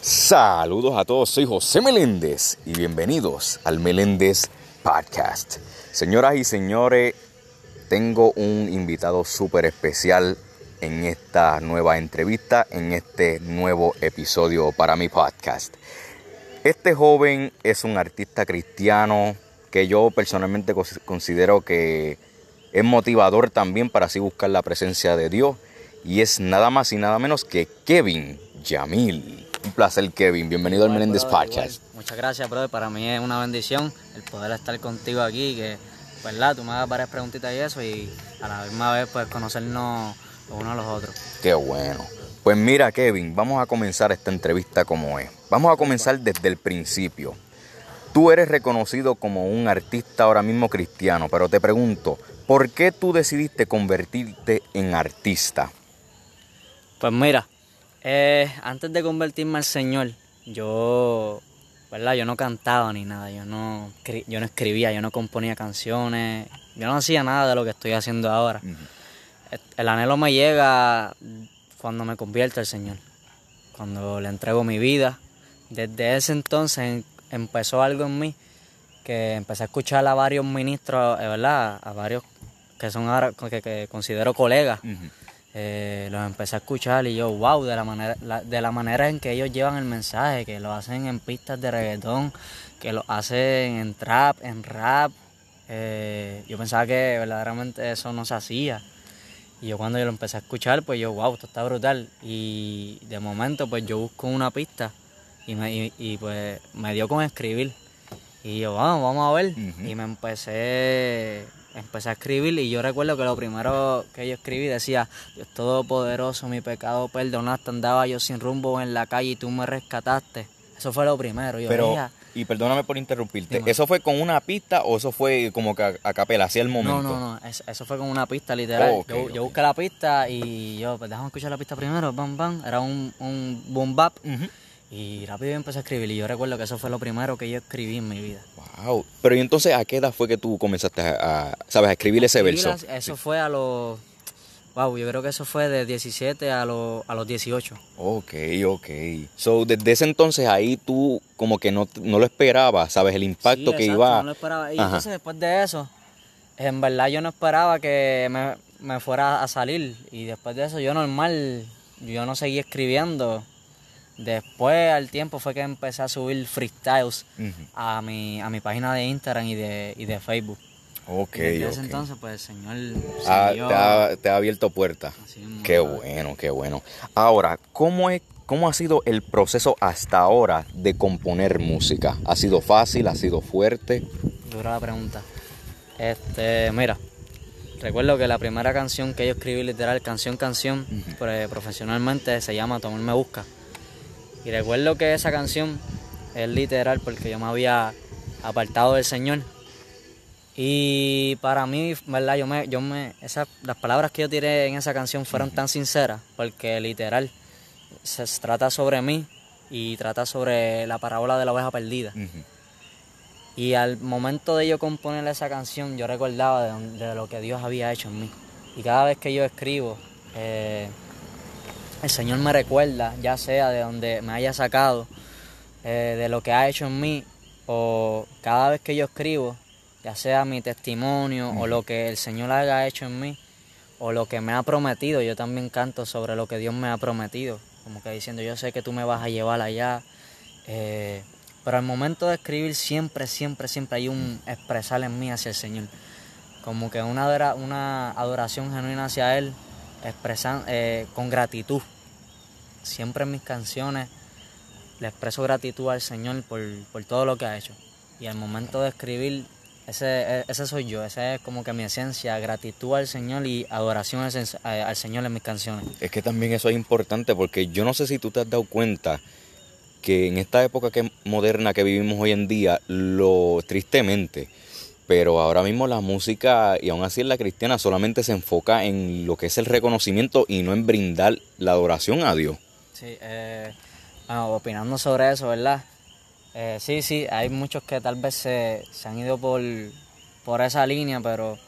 Saludos a todos, soy José Meléndez y bienvenidos al Meléndez Podcast. Señoras y señores, tengo un invitado súper especial en esta nueva entrevista, en este nuevo episodio para mi podcast. Este joven es un artista cristiano que yo personalmente considero que es motivador también para así buscar la presencia de Dios y es nada más y nada menos que Kevin Yamil. Un placer, Kevin. Bienvenido al Menéndez Podcast. Muchas gracias, brother. Para mí es una bendición el poder estar contigo aquí, que, ¿verdad? Tú me hagas varias preguntitas y eso, y a la misma vez, pues, conocernos unos a los otros. Qué bueno. Pues mira, Kevin, vamos a comenzar esta entrevista como es. Vamos a comenzar desde el principio. Tú eres reconocido como un artista ahora mismo cristiano, pero te pregunto, ¿por qué tú decidiste convertirte en artista? Pues mira, eh, antes de convertirme al Señor, yo, ¿verdad? Yo no cantaba ni nada, yo no, yo no escribía, yo no componía canciones, yo no hacía nada de lo que estoy haciendo ahora. El anhelo me llega cuando me convierto al Señor, cuando le entrego mi vida. Desde ese entonces empezó algo en mí que empecé a escuchar a varios ministros, eh, ¿verdad? A varios que son ahora, que, considero colegas. Eh, los empecé a escuchar y yo, wow, de la, manera, de la manera en que ellos llevan el mensaje, que lo hacen en pistas de reggaetón, que lo hacen en trap, en rap. Eh, yo pensaba que verdaderamente eso no se hacía. Y yo cuando yo lo empecé a escuchar, pues yo, wow, esto está brutal. Y de momento, pues yo busco una pista y, me, y, pues me dio con escribir. Y yo, vamos, vamos a ver. Y me empecé empecé a escribir y yo recuerdo que lo primero que yo escribí decía, Dios Todopoderoso, mi pecado perdonaste, andaba yo sin rumbo en la calle y tú me rescataste. Eso fue lo primero. Yo Pero, y perdóname por interrumpirte, ¿eso fue con una pista o eso fue como que a, capela, hacia el momento? No, no, no, eso, fue con una pista literal. yo, busqué la pista y yo, pues déjame escuchar la pista primero, bam, bam, era un, un boom bap. Y rápido empecé a escribir y yo recuerdo que eso fue lo primero que yo escribí en mi vida. Wow. Pero y entonces a qué edad fue que tú comenzaste a, sabes, a escribir ese verso? Eso fue a los Wow, yo creo que eso fue de 17 a, los a los 18. Ok, ok. So, desde ese entonces ahí tú como que no, lo esperabas, ¿sabes? El impacto que iba... no lo esperaba. Y entonces después de eso, en verdad yo no esperaba que me, me, fuera a salir. Y después de eso yo normal, yo no seguí escribiendo. Después, al tiempo, fue que empecé a subir freestyles a, mi, a mi página de Instagram y de, y de Facebook. Ok, y desde ese entonces, pues el Señor ah, te, ha, abierto puertas. Qué bueno, qué bueno. Ahora, ¿cómo, es, ¿cómo ha sido el proceso hasta ahora de componer música? ¿Ha sido fácil? ¿Ha sido fuerte? Dura la pregunta. Este, mira, recuerdo que la primera canción que yo escribí, literal, canción, canción, pues, profesionalmente, se llama Tomar me busca. Y recuerdo que esa canción es literal porque yo me había apartado del Señor. Y para mí, ¿verdad? Yo me, yo me, esas, las palabras que yo tiré en esa canción fueron tan sinceras porque literal se trata sobre mí y trata sobre la parábola de la oveja perdida. Y al momento de yo componer esa canción, yo recordaba de, lo que Dios había hecho en mí. Y cada vez que yo escribo, eh, el Señor me recuerda, ya sea de donde me haya sacado, eh, de lo que ha hecho en mí, o cada vez que yo escribo, ya sea mi testimonio o lo que el Señor haya hecho en mí, o lo que me ha prometido, yo también canto sobre lo que Dios me ha prometido, como que diciendo, yo sé que tú me vas a llevar allá. Eh, pero al momento de escribir siempre, siempre, siempre hay un expresar en mí hacia el Señor. Como que una, una adoración genuina hacia Él expresan eh, con gratitud. Siempre en mis canciones le expreso gratitud al Señor por, todo lo que ha hecho. Y al momento de escribir, ese, ese soy yo, esa es como que mi esencia, gratitud al Señor y adoración al, Señor en mis canciones. Es que también eso es importante porque yo no sé si tú te has dado cuenta que en esta época que moderna que vivimos hoy en día, lo tristemente, pero ahora mismo la música, y aún así en la cristiana, solamente se enfoca en lo que es el reconocimiento y no en brindar la adoración a Dios. Sí, eh, bueno, opinando sobre eso, ¿verdad? Eh, sí, sí, hay muchos que tal vez se, han ido por, por esa línea, pero,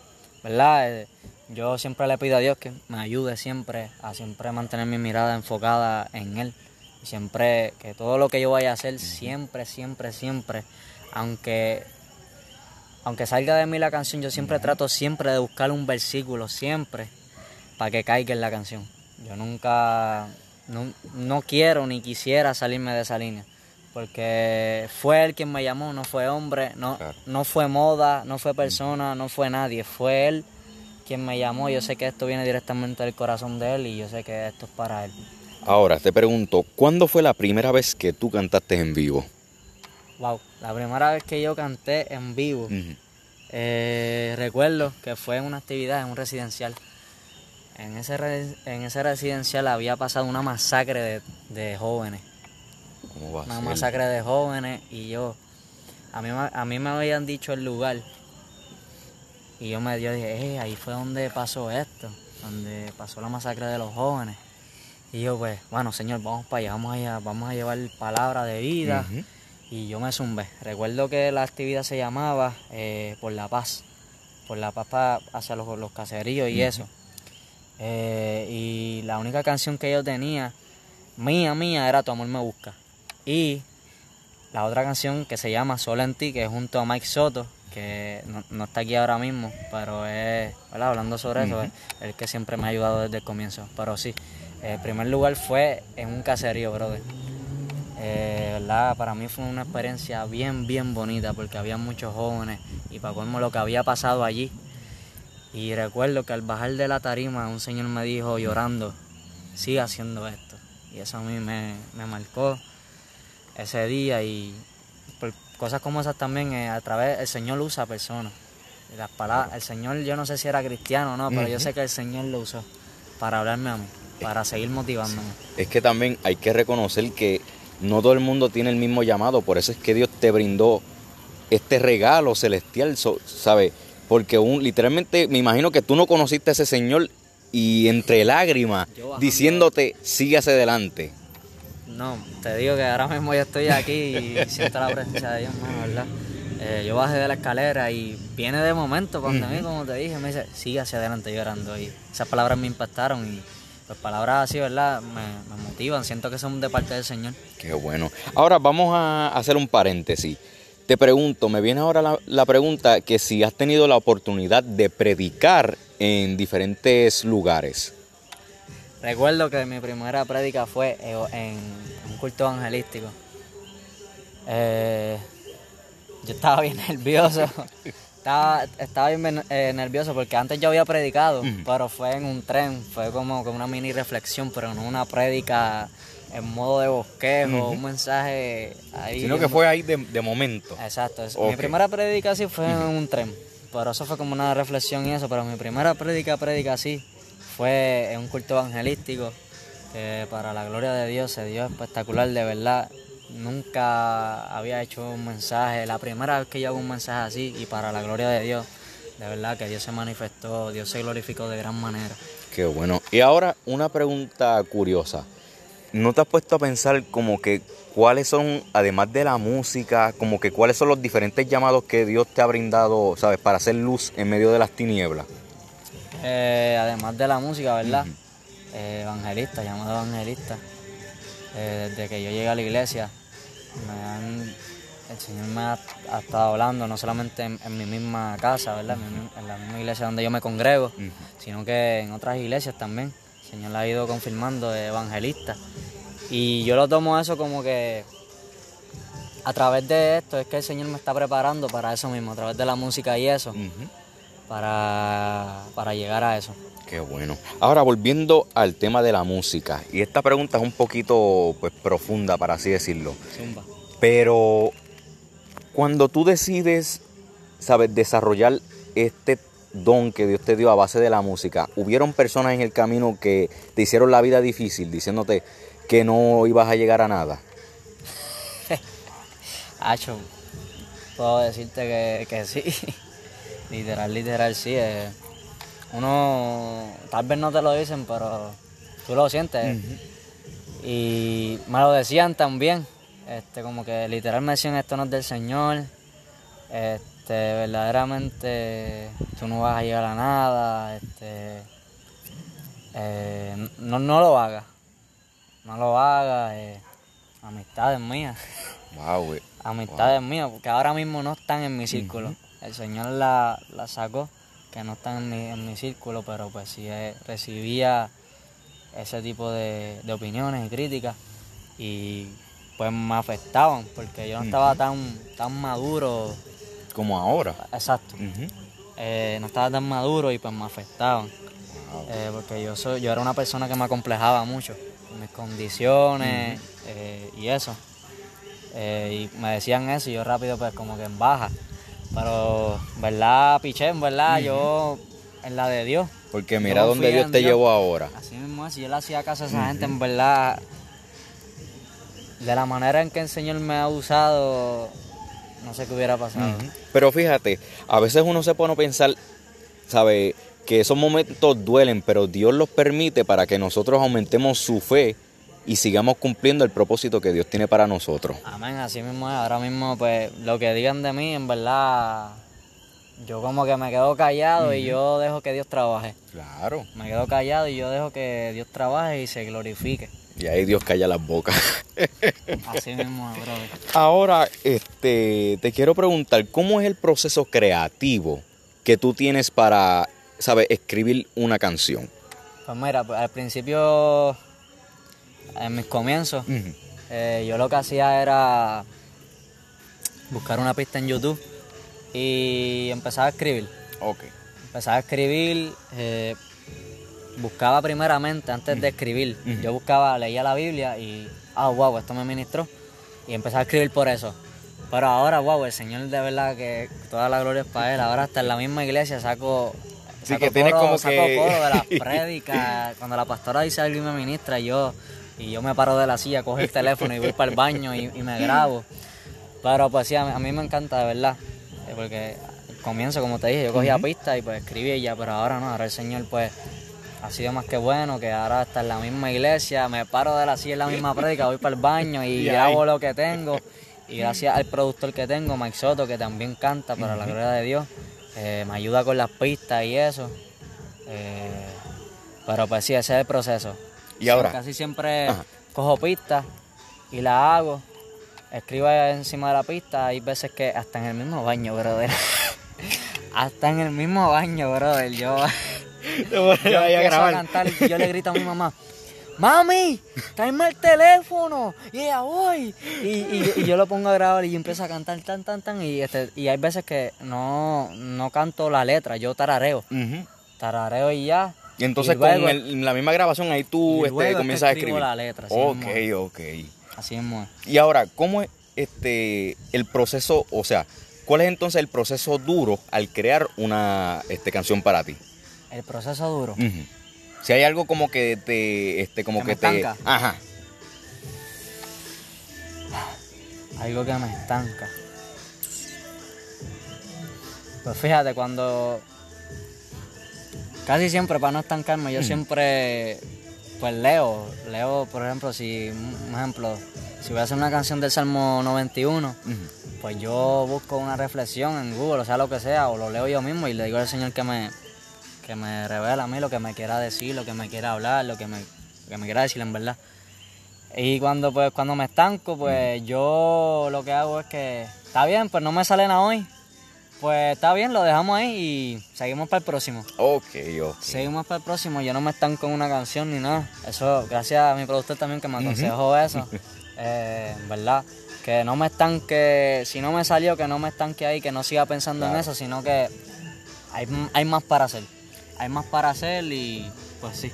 ¿verdad? Eh, yo siempre le pido a Dios que me ayude siempre a siempre mantener mi mirada enfocada en Él Siempre, que todo lo que yo vaya a hacer, siempre, siempre, siempre, aunque, aunque salga de mí la canción, yo siempre trato siempre de buscar un versículo, siempre, para que caiga en la canción. Yo nunca, no, no quiero ni quisiera salirme de esa línea porque fue él quien me llamó, no fue hombre, no, no fue moda, no fue persona, no fue nadie, fue él quien me llamó. Yo sé que esto viene directamente del corazón de él y yo sé que esto es para él. Ahora te pregunto, ¿cuándo fue la primera vez que tú cantaste en vivo? Wow, la primera vez que yo canté en vivo, eh, recuerdo que fue en una actividad en un residencial. En ese, en ese residencial había pasado una masacre de, de jóvenes una masacre de jóvenes y yo, a mí, a mí me habían dicho el lugar y yo me dije, eh, ahí fue donde pasó esto, donde pasó la masacre de los jóvenes. Y yo pues, bueno señor, vamos para allá, vamos allá, vamos a llevar palabra de vida. Y yo me zumbé. Recuerdo que la actividad se llamaba eh, Por la Paz. Por la paz hacia los, los caseríos y eso. Eh, y la única canción que yo tenía, mía, mía, era Tu amor me busca. Y la otra canción que se llama Sola en ti, que es junto a Mike Soto, que no, está aquí ahora mismo, pero es, hablando sobre eso, es el que siempre me ha ayudado desde el comienzo. Pero sí, el primer lugar fue en un caserío, brother. Eh, ¿verdad? Para mí fue una experiencia bien, bien bonita porque había muchos jóvenes y para colmo lo que había pasado allí. Y recuerdo que al bajar de la tarima un señor me dijo llorando, sigue haciendo esto. Y eso a mí me, me marcó ese día y por cosas como esas también eh, a través el Señor usa personas. Las palabras, el Señor yo no sé si era cristiano o no, pero yo sé que el Señor lo usó para hablarme a mí, para seguir motivándome. Es que también hay que reconocer que no todo el mundo tiene el mismo llamado, por eso es que Dios te brindó este regalo celestial, ¿sabes? Porque un, literalmente me imagino que tú no conociste a ese Señor y entre lágrimas diciéndote, sigue hacia adelante. No, te digo que ahora mismo yo estoy aquí y siento la presencia de Dios, ¿verdad? Eh, yo bajé de la escalera y viene de momento cuando a mí, como te dije, me dice, sigue hacia adelante llorando. Y esas palabras me impactaron y las palabras así, ¿verdad? Me, motivan, siento que son de parte del Señor. Qué bueno. Ahora vamos a hacer un paréntesis. Te pregunto, me viene ahora la, la pregunta que si has tenido la oportunidad de predicar en diferentes lugares. Recuerdo que mi primera prédica fue en un culto evangelístico. Eh, yo estaba bien nervioso. Estaba, estaba bien eh, nervioso porque antes yo había predicado, pero fue en un tren, fue como, como una mini reflexión, pero no una prédica en modo de bosquejo, un mensaje ahí. Sino que fue ahí de, momento. Exacto. Mi primera prédica sí fue en un tren, pero eso fue como una reflexión y eso, pero mi primera prédica, prédica sí, fue en un culto evangelístico que para la gloria de Dios se dio espectacular, de verdad. Nunca había hecho un mensaje, la primera vez que yo hago un mensaje así y para la gloria de Dios, de verdad que Dios se manifestó, Dios se glorificó de gran manera. Qué bueno. Y ahora una pregunta curiosa. ¿No te has puesto a pensar como que cuáles son, además de la música, como que cuáles son los diferentes llamados que Dios te ha brindado, sabes, para hacer luz en medio de las tinieblas? Eh, además de la música, ¿verdad? Eh, evangelista, llamado evangelista. Eh, desde que yo llegué a la iglesia, el Señor me ha, estado hablando, no solamente en, mi misma casa, ¿verdad? En, la misma iglesia donde yo me congrego, sino que en otras iglesias también. El Señor la ha ido confirmando de evangelista. Y yo lo tomo eso como que a través de esto es que el Señor me está preparando para eso mismo, a través de la música y eso para, para llegar a eso. Qué bueno. Ahora volviendo al tema de la música, y esta pregunta es un poquito pues, profunda, para así decirlo. Pero cuando tú decides, sabes, desarrollar este don que Dios te dio a base de la música, hubieron personas en el camino que te hicieron la vida difícil, diciéndote que no ibas a llegar a nada. Hacho, puedo decirte que, que sí. Literal, literal, sí. Eh. Uno, tal vez no te lo dicen, pero tú lo sientes. Y me lo decían también. Este, como que literal me decían esto no es del Señor. Este, verdaderamente tú no vas a llegar a nada. Este, eh, no, no lo hagas. No lo hagas. Eh. Amistades mías. Wow, güey. Amistades mías, porque ahora mismo no están en mi círculo. El Señor la, la sacó, que no están en mi, en mi círculo, pero pues sí eh, recibía ese tipo de, de opiniones y críticas y pues me afectaban porque yo no estaba tan, tan maduro. Como ahora. Exacto. Eh, no estaba tan maduro y pues me afectaban. Wow. Eh, porque yo soy, yo era una persona que me acomplejaba mucho mis condiciones y eso. Y me decían eso y yo rápido pues como que en baja. Pero, ¿verdad, piché? En verdad, yo en la de Dios. Porque mira dónde Dios te Dios. llevó ahora. Así mismo es, si yo le hacía caso a esa gente, en verdad, de la manera en que el Señor me ha usado, no sé qué hubiera pasado. Pero fíjate, a veces uno se pone a pensar, ¿sabe? Que esos momentos duelen, pero Dios los permite para que nosotros aumentemos su fe y sigamos cumpliendo el propósito que Dios tiene para nosotros. Amén, así mismo es. Ahora mismo, pues, lo que digan de mí, en verdad, yo como que me quedo callado y yo dejo que Dios trabaje. Claro. Me quedo callado y yo dejo que Dios trabaje y se glorifique. Y ahí Dios calla las bocas. Así mismo es, brother. Ahora, este, te quiero preguntar, ¿cómo es el proceso creativo que tú tienes para, ¿sabes?, escribir una canción. Pues mira, pues, al principio, en mis comienzos, eh, yo lo que hacía era buscar una pista en YouTube y empezaba a escribir. Ok. Empezaba a escribir, eh, buscaba primeramente, antes de escribir, yo buscaba, leía la Biblia y, ah, wow, esto me ministró. Y empezaba a escribir por eso. Pero ahora, wow, el Señor de verdad que toda la gloria es para Él. Ahora hasta en la misma iglesia saco, Sí, saco que tienes como saco que- de las prédicas. Cuando la pastora dice algo y me ministra, yo, y yo me paro de la silla, cojo el teléfono y voy para el baño y, y me grabo. Pero pues sí, a mí, me encanta de verdad. eh, Porque comienzo, como te dije, yo cogía pistas y pues escribía y ya, pero ahora no, ahora el Señor pues ha sido más que bueno, que ahora está en la misma iglesia, me paro de la silla en la misma prédica, voy para el baño y, Y grabo ahí. lo que tengo. Y gracias al productor que tengo, Mike Soto, que también canta para la gloria de Dios, eh, me ayuda con las pistas y eso. Eh, pero pues sí, ese es el proceso. Y ahora, Casi siempre Ajá. cojo pistas y la hago. Escribo encima de la pista. Hay veces que hasta en el mismo baño, brother. hasta en el mismo baño, brother. Yo, yo empiezo a cantar y yo le grito a mi mamá. Mami, tráeme el teléfono. Y ella, voy. Y, y- y yo lo pongo a grabar y yo empiezo a cantar tan, tan, tan. Y, este, y hay veces que no, no canto la letra, yo tarareo. Tarareo y ya. Y entonces Y luego- con el- la misma grabación ahí tú este, comienzas a escribir. la letra, así ok, mismo. ok. Así mismo. Y ahora, ¿cómo es este el proceso, o sea, cuál es entonces el proceso duro al crear una este, canción para ti? El proceso duro. Si hay algo como que te, este, como Que que, me te, estanca. ajá, Algo que me estanca. Pues fíjate, cuando. Casi siempre, para no estancarme, yo siempre. Pues leo. Leo, por ejemplo, si. Un ejemplo. Si voy a hacer una canción del Salmo 91, Ujú. pues yo busco una reflexión en Google, o sea, lo que sea, o lo leo yo mismo y le digo al Señor que me, que me revela a mí lo que me quiera decir, lo que me quiera hablar, lo que me, lo que me quiera decir en verdad. Y cuando pues cuando me estanco, pues yo lo que hago es que está bien, pues no me sale nada hoy. Pues está bien, lo dejamos ahí y seguimos para el próximo. ok, ok. Seguimos para el próximo, yo no me estanco en una canción ni nada. Eso, gracias a mi productor también que me aconsejó eso. Eh, en verdad, que no me estanque, si no me salió, que no me estanque ahí, que no siga pensando en eso, sino que hay, hay más para hacer. Hay más para hacer y pues sí.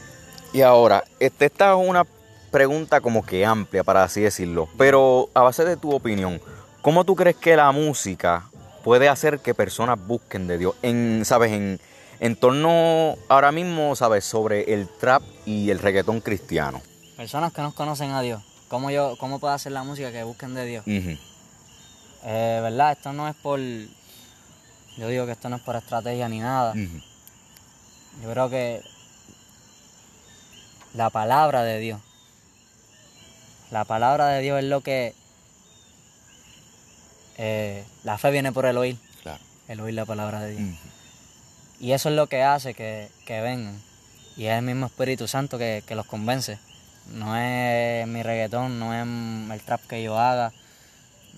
Y ahora, este, esta es una pregunta como que amplia, para así decirlo, pero a base de tu opinión, ¿cómo tú crees que la música puede hacer que personas busquen de Dios? En, ¿sabes? En, en torno ahora mismo, ¿sabes? Sobre el trap y el reggaetón cristiano. Personas que no conocen a Dios, ¿cómo, yo, cómo puedo hacer la música que busquen de Dios? Eh, ¿Verdad? Esto no es por... Yo digo que esto no es por estrategia ni nada. Yo creo que la palabra de Dios, la palabra de Dios es lo que... eh, la fe viene por el oír, Claro. el oír la palabra de Dios. Y eso es lo que hace que, que vengan. Y es el mismo Espíritu Santo que, que los convence. No es mi reggaetón, no es el trap que yo haga,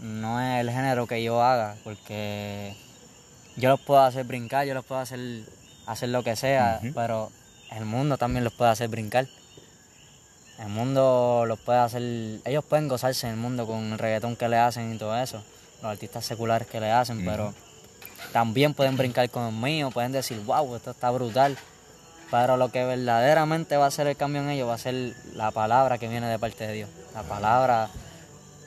no es el género que yo haga, porque yo los puedo hacer brincar, yo los puedo hacer, hacer lo que sea, pero el mundo también los puede hacer brincar. El mundo los puede hacer, ellos pueden gozarse en el mundo con el reggaetón que le hacen y todo eso, los artistas seculares que le hacen, pero también pueden brincar con el mío, pueden decir, wow, esto está brutal. Pero lo que verdaderamente va a ser el cambio en ellos va a ser la palabra que viene de parte de Dios. La palabra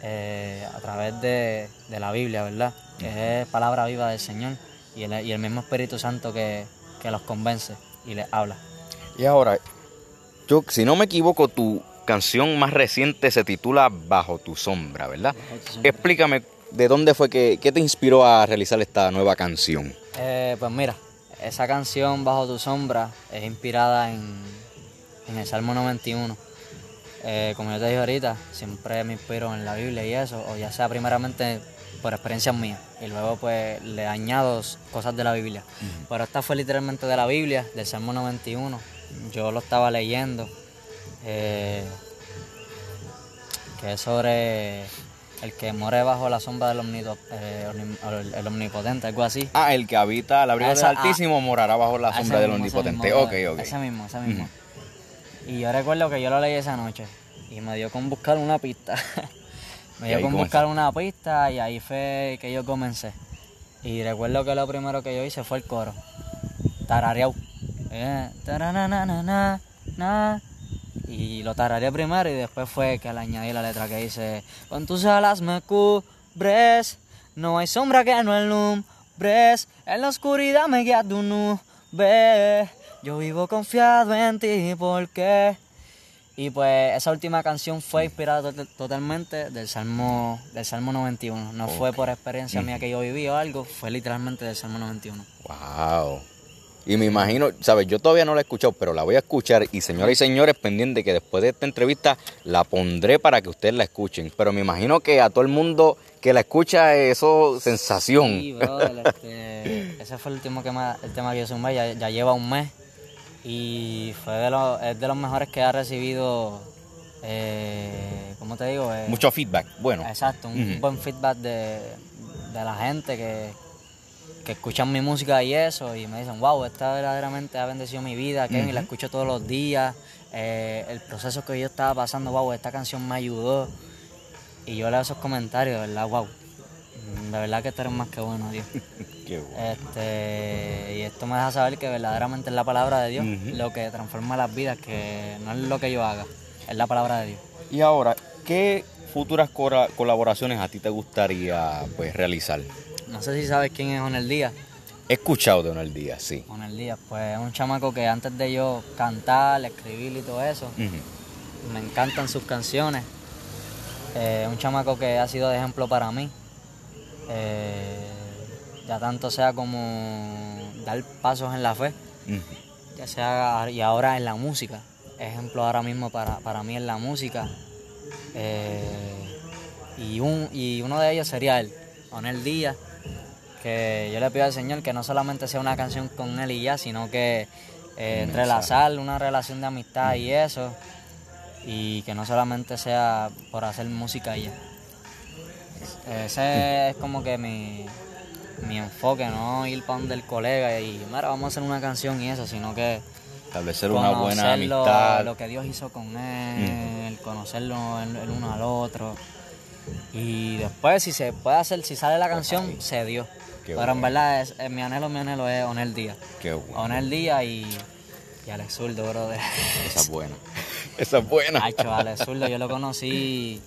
eh, a través de, la Biblia, ¿verdad? Que es palabra viva del Señor y el, y el mismo Espíritu Santo que, que los convence y les habla. Y ahora, yo, si no me equivoco, tu canción más reciente se titula Bajo tu sombra, ¿verdad? Explícame de dónde fue que qué te inspiró a realizar esta nueva canción. Eh, pues mira, esa canción Bajo tu sombra es inspirada en, en el Salmo 91. Eh, como yo te dije ahorita, siempre me inspiro en la Biblia y eso, o ya sea primeramente por experiencias mías y luego pues le añado cosas de la Biblia. Pero esta fue literalmente de la Biblia, del Salmo 91. Yo lo estaba leyendo, eh, que es sobre el que muere bajo la sombra del eh, el, omnipotente, algo así. Ah, el que habita al abrigo del Altísimo morará bajo la sombra del omnipotente. ok, ok. Ese mismo, ese mismo. Y yo recuerdo que yo lo leí esa noche y me dio con buscar una pista. me dio con buscar una pista y ahí fue que yo comencé. Y recuerdo que lo primero que yo hice fue el coro. Tarareau. Eh, na, y lo tarareé primero y después fue que le añadí la letra que dice Con tus alas me cubres, no hay sombra que no alumbres, en la oscuridad me guía tu nube, yo vivo confiado en ti porque... Y pues esa última canción fue inspirada totalmente del Salmo, del Salmo 91. No fue por experiencia mía que yo viví o algo, fue literalmente del Salmo 91. ¡Wow! Y me imagino, ¿sabes? Yo todavía no la he escuchado, pero la voy a escuchar. Y señoras y señores, pendiente que después de esta entrevista la pondré para que ustedes la escuchen. Pero me imagino que a todo el mundo que la escucha, eso, sensación. Sí, brother, este, ese fue el, último que el tema que yo sumé, ya, ya lleva un mes. Y fue de los, es de los mejores que ha recibido, eh, ¿cómo te digo? Eh, Mucho feedback, bueno. Exacto, un buen feedback de, de la gente que que escuchan mi música y eso, y me dicen, wow, esta verdaderamente ha bendecido mi vida, Kevin, la escucho todos los días, eh, el proceso que yo estaba pasando, wow, esta canción me ayudó. Y yo leo esos comentarios, de verdad, wow. De verdad que esto eres más que bueno, Dios. Qué bueno. Este, y esto me deja saber que verdaderamente es la palabra de Dios lo que transforma las vidas, que no es lo que yo haga, es la palabra de Dios. Y ahora, ¿qué futuras colaboraciones a ti te gustaría pues realizar? No sé si sabes quién es Onel Díaz. He escuchado de Onel Díaz, sí. Onel Díaz, pues es un chamaco que antes de yo cantar, escribir y todo eso, me encantan sus canciones. Eh, un chamaco que ha sido de ejemplo para mí. Eh, ya tanto sea como dar pasos en la fe, ya sea y ahora en la música. Ejemplo ahora mismo para, mí en la música. Eh, y, un, y uno de ellos sería él, Onel Díaz que yo le pido al Señor que no solamente sea una canción con él y ya, sino que eh, entrelazar una relación de amistad y eso, y que no solamente sea por hacer música y ya. Ese es como que mi, mi enfoque, no ir para donde el colega y, mira, vamos a hacer una canción y eso, sino que establecer una buena amistad. Lo que Dios hizo con él, conocerlo el, uno al otro. Y después, si se puede hacer, si sale la canción, se dio. Pero en verdad, es, mi anhelo, mi anhelo es Onel Díaz. Qué bueno. Onel Díaz y, y Alex Zurdo, brother. Esa es buena. Esa es buena. Hacho, Alex Zurdo, yo lo conocí,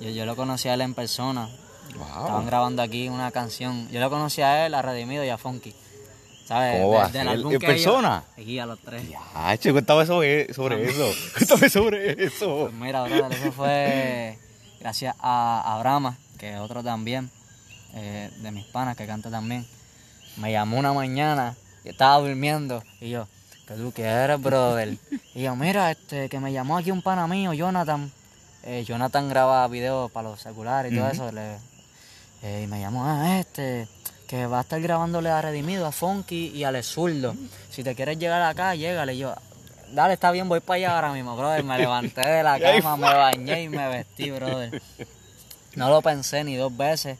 yo, yo lo conocí a él en persona. Estaban grabando aquí una canción. Yo lo conocí a él, a Redimido y a Funky. ¿Sabes? ¿Cómo va? ¿En persona? Aquí a los tres. Ya, che, cuéntame sobre, sobre eso. Cuéntame sobre eso. Pues mira, brother, eso fue gracias a, a Brahma, que es otro también. Eh, de mis panas que canta también, me llamó una mañana, y estaba durmiendo, y yo, ¿qué tú qué eres, brother? y yo, mira, este, que me llamó aquí un pana mío, Jonathan. Eh, Jonathan graba videos para los celulares y todo eso. Eh, y me llamó, ah, este, que va a estar grabándole a Redimido, a Funky y a Le Zurdo. Si te quieres llegar acá, llégale. Y yo, dale, está bien, voy para allá ahora mismo, brother. Me levanté de la cama, me bañé y me vestí, brother. No lo pensé ni dos veces.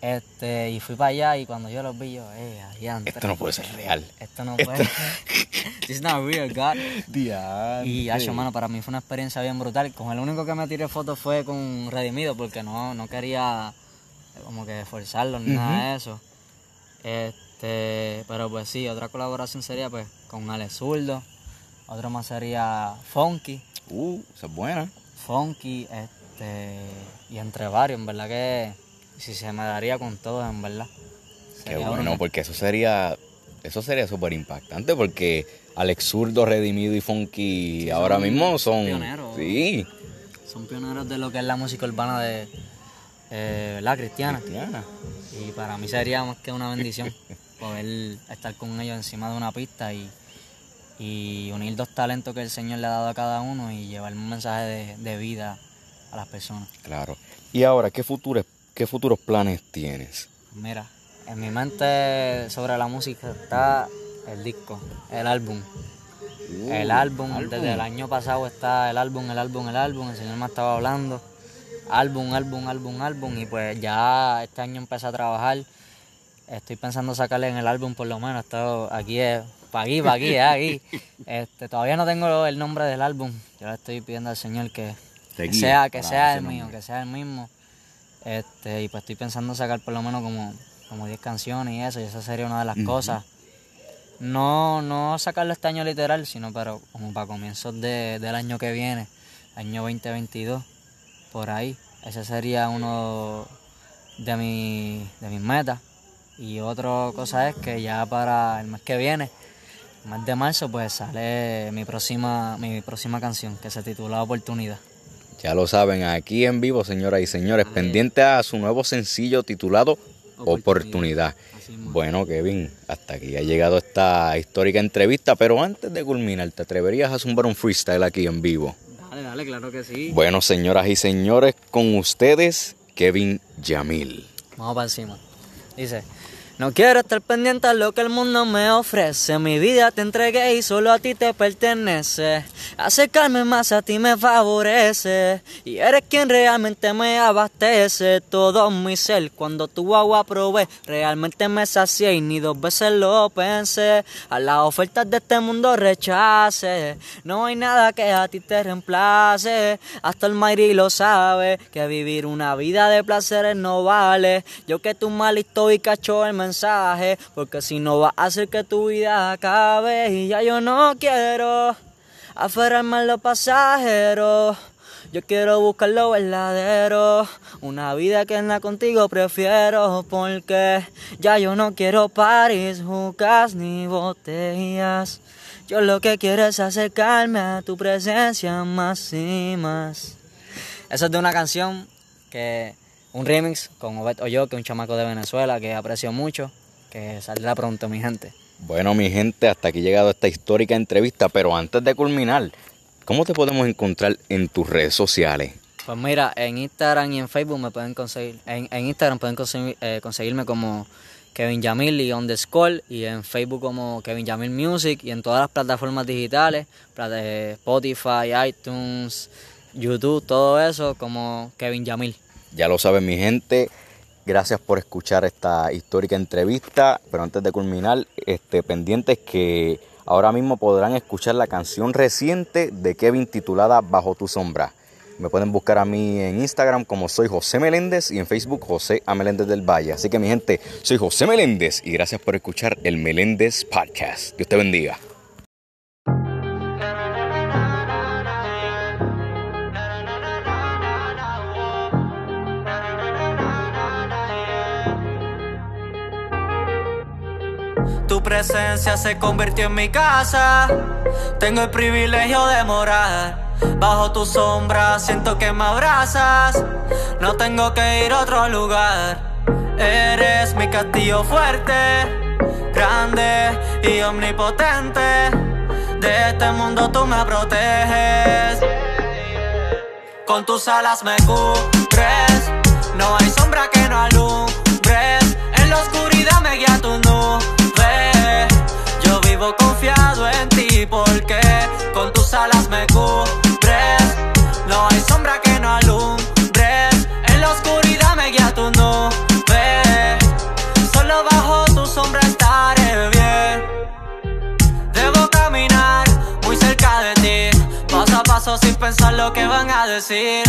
Este, y fui para allá y cuando yo los vi, yo, eh, adiante. Esto no puede ser real. Esto no puede. This is not real, God. Diante. Y, hacho, mano, para mí fue una experiencia bien brutal. Con el único que me tiré fotos fue con Redimido, porque no, no quería como que forzarlo ni nada de eso. Este, pero pues sí, otra colaboración sería pues con Alex Zurdo. Otro más sería Funky. Uh, esa es buena. Funky, este, y entre varios, en verdad que si se me daría con todos, en verdad. Qué bueno, una- porque eso sería eso sería súper impactante porque Alex Zurdo, Redimido y Funky Sí, ahora son mismo son... pioneros. Sí. Son pioneros de lo que es la música urbana de eh, la cristiana. Cristiana. Y para mí sería más que una bendición poder estar con ellos encima de una pista y, y unir dos talentos que el Señor le ha dado a cada uno y llevar un mensaje de, de vida a las personas. Claro. Y ahora, ¿qué futuros, qué futuros planes tienes? Mira, en mi mente sobre la música está el disco, el álbum. el álbum, desde el año pasado está el álbum, el álbum, el álbum, el Señor me estaba hablando. Álbum, álbum, álbum, álbum. Y pues ya este año empecé a trabajar. Estoy pensando sacarle en el álbum por lo menos. Esto aquí es, para aquí, para aquí, aquí. Este, todavía no tengo el nombre del álbum. Yo le estoy pidiendo al Señor que, sea, que sea el mío, que sea el mismo. Este, y pues estoy pensando sacar por lo menos como, como 10 canciones y eso, y esa sería una de las cosas. No, no sacarlo este año literal, sino pero como para comienzos de, del año que viene, año 2022, por ahí. Ese sería uno de, mi, de mis metas. Y otra cosa es que ya para el mes que viene, el mes de marzo, pues sale mi próxima, mi próxima canción, que se titula Oportunidad. Ya lo saben, aquí en vivo, señoras y señores, pendiente a su nuevo sencillo titulado Oportunidad. Bueno, Kevin, hasta aquí ha llegado esta histórica entrevista, pero antes de culminar, ¿te atreverías a zumbar un freestyle aquí en vivo? Dale, dale, claro que sí. Bueno, señoras y señores, con ustedes, Kevin Yamil. Vamos para encima. Dice, no quiero estar pendiente a lo que el mundo me ofrece. Mi vida te entregué y solo a ti te pertenece. Acercarme más a ti me favorece. Y eres quien realmente me abastece. Todo mi ser cuando tu agua probé. Realmente me sacié y ni dos veces lo pensé. A las ofertas de este mundo rechace. No hay nada que a ti te reemplace. Hasta el Mayri lo sabe. Que vivir una vida de placeres no vale. Yo que tú mal y cacho el Porque si no va a hacer que tu vida acabe. Y ya yo no quiero aferrarme a los pasajeros. Yo quiero buscar lo verdadero, una vida que en la contigo prefiero, porque ya yo no quiero paris, jucas ni botellas. Yo lo que quiero es acercarme a tu presencia más y más. Eso es de una canción que, un remix con Obed Oyo, que es un chamaco de Venezuela que aprecio mucho, que saldrá pronto, mi gente. Bueno, mi gente, hasta aquí ha llegado esta histórica entrevista, pero antes de culminar, ¿cómo te podemos encontrar en tus redes sociales? Pues mira, en Instagram y en Facebook me pueden conseguir. En, en Instagram pueden conseguir- eh, conseguirme como Kevin Yamil y underscore. Y en Facebook como Kevin Yamil Music. Y en todas las plataformas digitales: eh, Spotify, iTunes, YouTube, todo eso como Kevin Yamil. Ya lo saben, mi gente. Gracias por escuchar esta histórica entrevista. Pero antes de culminar, este, pendientes que ahora mismo podrán escuchar la canción reciente de Kevin titulada Bajo tu sombra. Me pueden buscar a mí en Instagram como soy José Meléndez y en Facebook José A. Meléndez del Valle. Así que mi gente, soy José Meléndez y gracias por escuchar el Meléndez Podcast. Dios te bendiga. Presencia se convirtió en mi casa. Tengo el privilegio de morar. Bajo tu sombra siento que me abrazas. No tengo que ir a otro lugar. Eres mi castillo fuerte, grande y omnipotente. De este mundo tú me proteges. Con tus alas me cubres. No hay sombra que no alumbres. En la oscuridad me guía tu confiado en ti porque con tus alas me cubres. No hay sombra que no alumbres. En la oscuridad me guía tu nube. Solo bajo tu sombra estaré bien. Debo caminar muy cerca de ti. Paso a paso sin pensar lo que van a decir.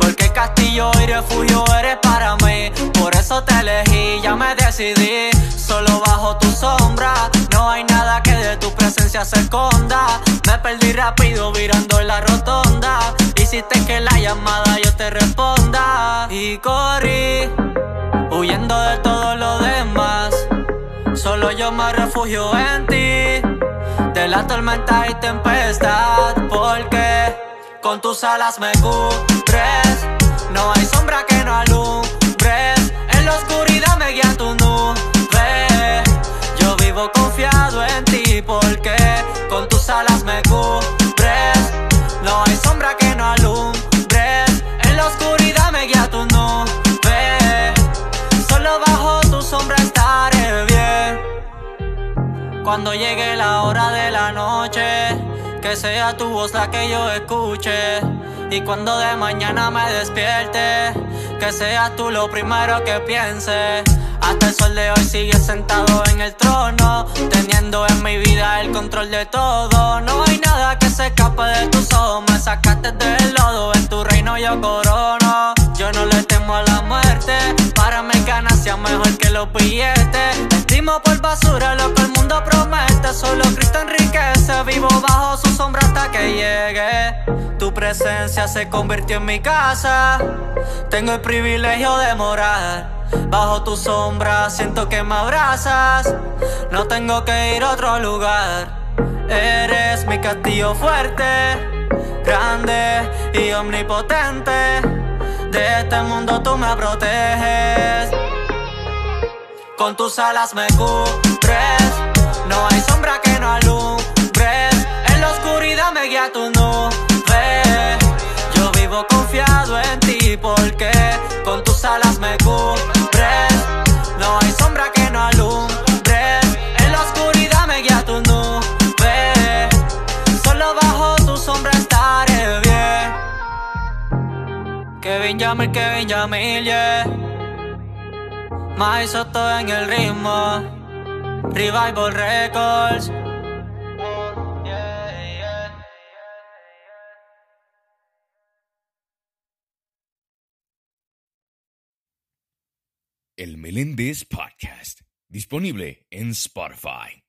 Porque castillo y refugio eres para mí. Por eso te elegí, ya me decidí. Solo bajo tu sombra, no hay nada que se esconda. Me perdí rápido virando la rotonda. Hiciste que la llamada yo te responda. Y corrí, huyendo de todo lo demás. Solo yo me refugio en ti de la tormenta y tempestad, porque con tus alas me cubres. No hay sombra que no alumbres. En la oscuridad me guía tu nube. Yo vivo confiado en ti, porque tus alas me cubres. No hay sombra que no alumbres. En la oscuridad me guía tu nube. Solo bajo tu sombra estaré bien. Cuando llegue la hora de la noche, que sea tu voz la que yo escuche. Y cuando de mañana me despierte, que seas tú lo primero que piense. Hasta el sol de hoy sigue sentado en el trono, teniendo en mi vida el control de todo. No hay nada que se escape de tus ojos, sacaste del lodo, en tu reino yo corono. Yo no le temo a la muerte, para mí ganancia mejor que los billetes. Estimo por basura lo que el mundo promete, solo Cristo enriquece, vivo bajo su sombra hasta que llegue. Tu presencia se convirtió en mi casa, tengo el privilegio de morar. Bajo tu sombra siento que me abrazas, no tengo que ir a otro lugar. Eres mi castillo fuerte, grande y omnipotente. De este mundo tú me proteges. Con tus alas me cubres. No hay sombra que no alumbres. En la oscuridad me guía tu nube. Yo vivo confiado en ti porque con tus alas me cubres. El ritmo. Revival Records. El Meléndez Podcast, disponible en Spotify.